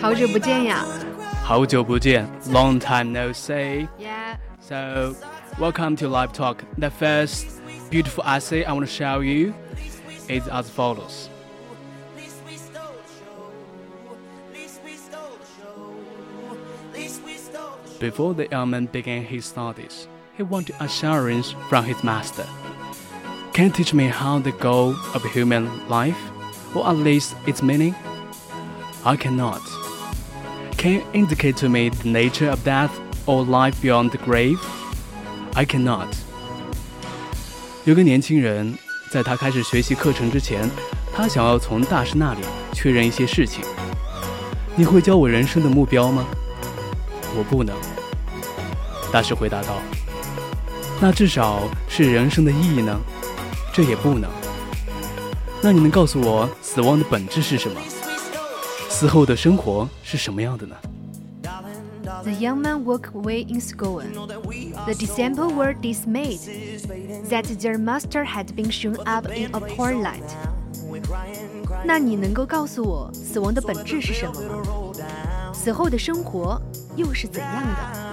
好久不见呀！好久不见，Long time no see. Yeah. So, welcome to Live Talk. The first beautiful essay I want to show you is as follows. Before the young man began his studies, he wanted assurance from his master. Can you teach me how the goal of human life, or at least its meaning? I cannot. Can you indicate to me the nature of death or life beyond the grave? I cannot. 有个年轻人，在他开始学习课程之前，他想要从大师那里确认一些事情。你会教我人生的目标吗？我不能。大师回答道。那至少是人生的意义呢？这也不能。那你能告诉我死亡的本质是什么？死后的生活是什么样的呢？ The young man walked away in scorn. The disciples were dismayed that their master had been shown up in a poor light. 那你能够告诉我死亡的本质是什么吗？死后的生活又是怎样的？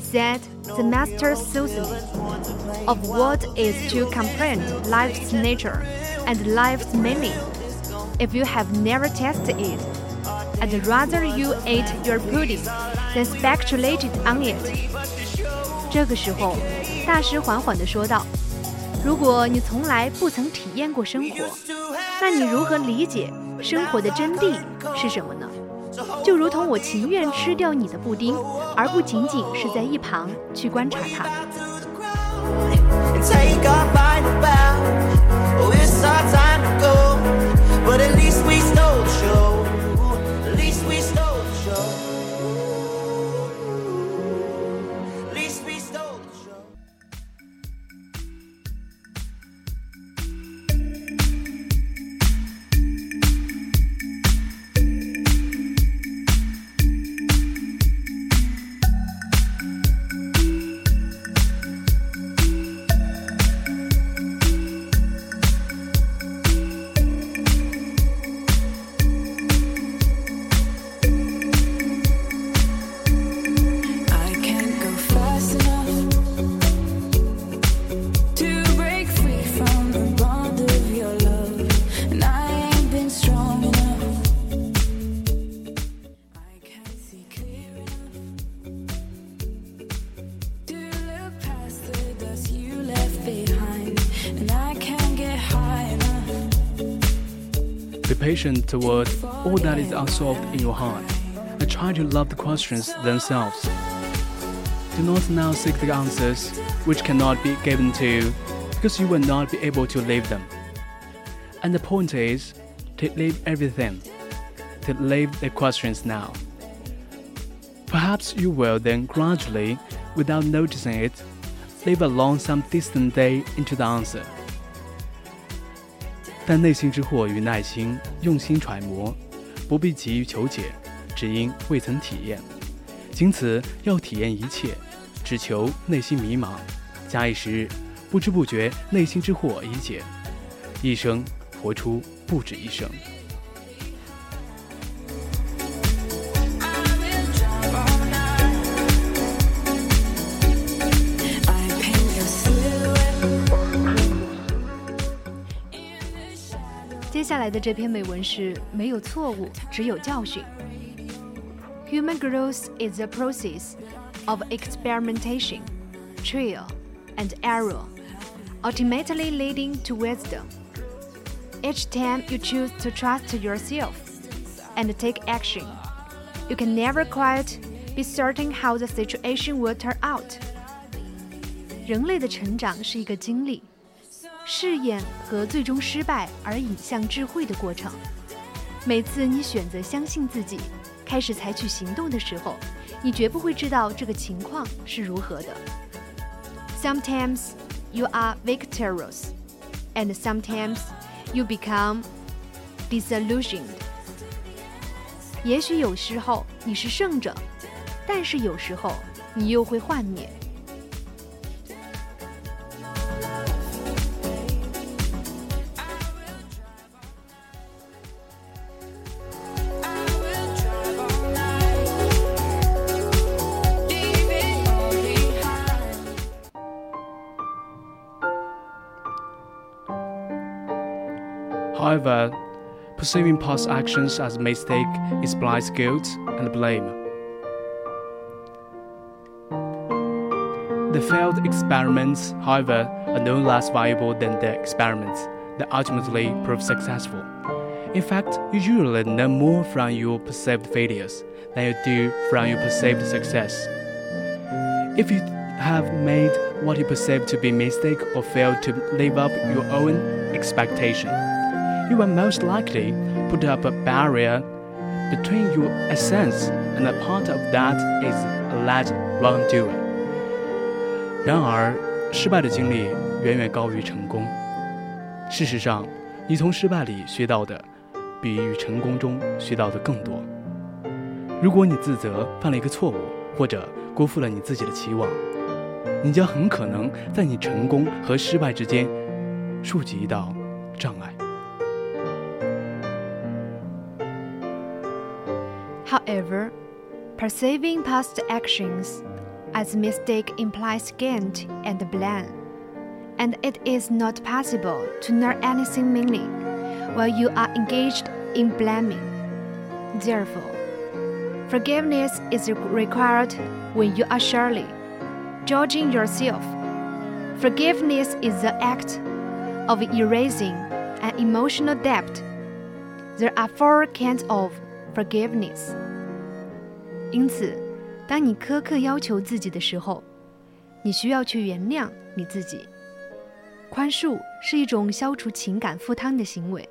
Said the master solemnly, of what is to comprehend life's nature and life's meaning. If you have never tasted it, I'd rather you ate your pudding than speculated on it. 这个时候，大师缓缓地说道：“如果你从来不曾体验过生活，那你如何理解生活的真谛是什么呢？就如同我情愿吃掉你的布丁，而不仅仅是在一旁去观察它。” Patient toward all that is unsolved in your heart, and try to love the questions themselves. Do not now seek the answers which cannot be given to you, because you will not be able to live them. And the point is to leave everything, to leave the questions now. Perhaps you will then gradually, without noticing it, live along some distant day into the answer. 但内心之惑与耐心，用心揣摩，不必急于求解，只因未曾体验。仅此要体验一切，只求内心迷茫。假以时日，不知不觉内心之惑已解，一生活出不止一生。接下来的这篇美文是没有错误，只有教训。Human growth is a process of experimentation, trial, and error, ultimately leading to wisdom. Each time you choose to trust yourself and take action, you can never quite be certain how the situation will turn out. 人类的成长是一个经历， 试验和最终失败而引向智慧的过程。每次你选择相信自己，开始采取行动的时候，你绝不会知道这个情况是如何的。Sometimes you are victorious, and sometimes you become disillusioned. 也许有时候你是胜者，但是有时候你又会幻灭。However, perceiving past actions as a mistake implies guilt and blame. The failed experiments, however, are no less valuable than the experiments that ultimately prove successful. In fact, you usually learn more from your perceived failures than you do from your perceived success. If you have made what you perceive to be mistake or failed to live up your own expectation, you will most likely put up a barrier between your essence and a part of that is alleged wrongdoing. 然而，失败的经历远远高于成功。事实上，你从失败里学到的，比与成功中学到的更多。如果你自责犯了一个错误，或者辜负了你自己的期望，你将很可能在你成功和失败之间竖起一道障碍。However, perceiving past actions as mistake implies guilt and blame, and it is not possible to know anything meaning while you are engaged in blaming. Therefore, forgiveness is required when you are surely judging yourself. Forgiveness is the act of erasing an emotional debt. There are four kinds of forgiveness. 因此，当你苛刻要求自己的时候，你需要去原谅你自己。宽恕是一种消除情感负担的行为，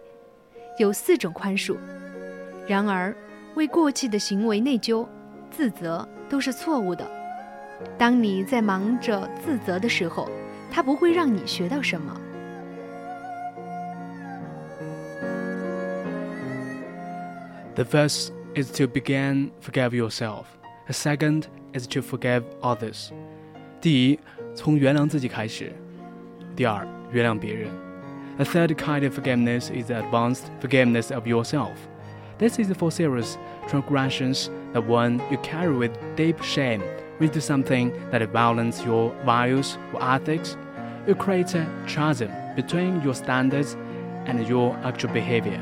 有四种宽恕。然而，为过去的行为内疚、自责都是错误的。当你在忙着自责的时候，它不会让你学到什么。The first is to begin forgive yourself. The second is to forgive others. 第一，从原谅自己开始；第二，原谅别人。A third kind of forgiveness is the advanced forgiveness of yourself. This is for serious transgressions, the one you carry with deep shame, when you do something that violates your values or ethics. You create a chasm between your standards and your actual behavior.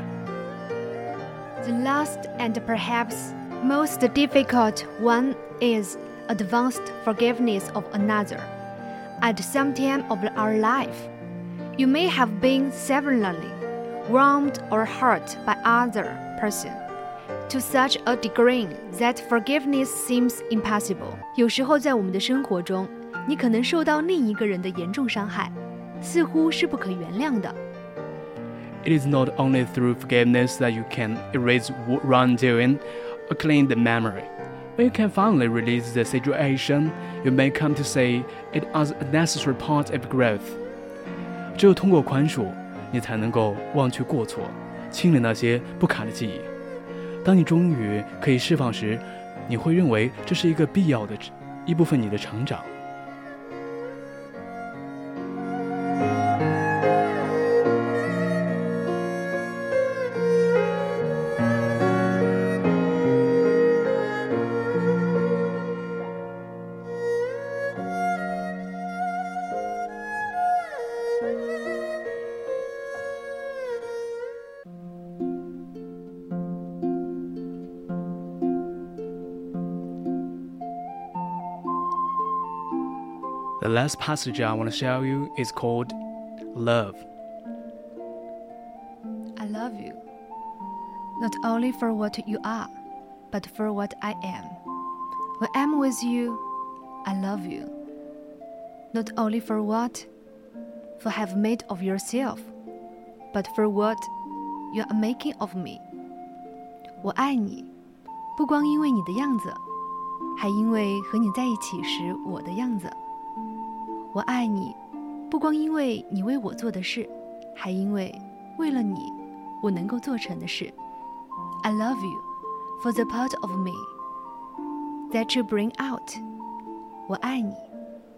The last and perhaps most difficult one is advanced forgiveness of another. At some time of our life, you may have been severely wronged or hurt by other person to such a degree that forgiveness seems impossible. 有时候在我们的生活中，你可能受到另一个人的严重伤害，似乎是不可原谅的。 It is not only through forgiveness that you can erase w- wrongdoing or clean the memory. When you can finally release the situation, you may come to see it as a necessary part of growth. 只有通过宽恕，你才能够忘却过错，清理那些不堪的记忆。当你终于可以释放时，你会认为这是一个必要的一部分你的成长。 The last passage I want to show you is called Love. I love you, not only for what you are, but for what I am. When I'm with you, I love you, not only for what you have made of yourself, but for what you are making of me. 我爱你， 不光因为你的样子，还因为和你在一起时我的样子。 我爱你，不光因为你为我做的事，还因为为了你，我能够做成的事。I love you for the part of me that you bring out。我爱你，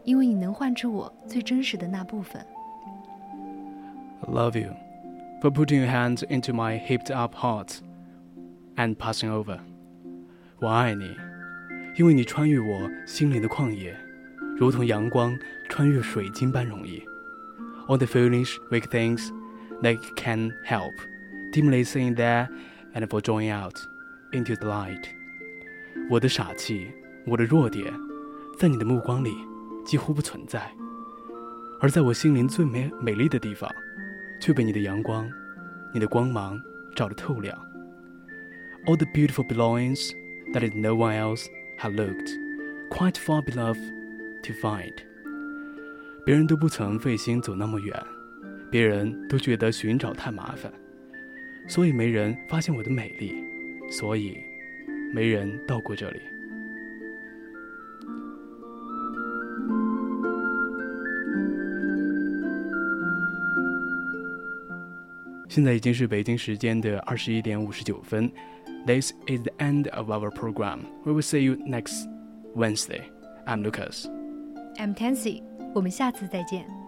因为你能唤出我最真实的那部分。 I love you for putting your hands into my heaped up heart and passing over. 我爱你，因为你穿越我心灵的旷野， 如同阳光穿越水晶般容易。All the foolish, weak things that can help, dimly seeing there and for drawing out into the light. 我的傻气，我的弱点，在你的目光里几乎不存在，而在我心灵最美美丽的地方，却被你的阳光、你的光芒照得透亮。All the beautiful belongings that is no one else had looked quite far below to find。别人都不曾费心走那么远，别人都觉得寻找太麻烦，所以没人发现我的美丽，所以没人到过这里。现在已经是北京时间的二十一点五十九分。This is the end of our program. We will see you next Wednesday. I'm Lucas. I'm Tansy，我们下次再见。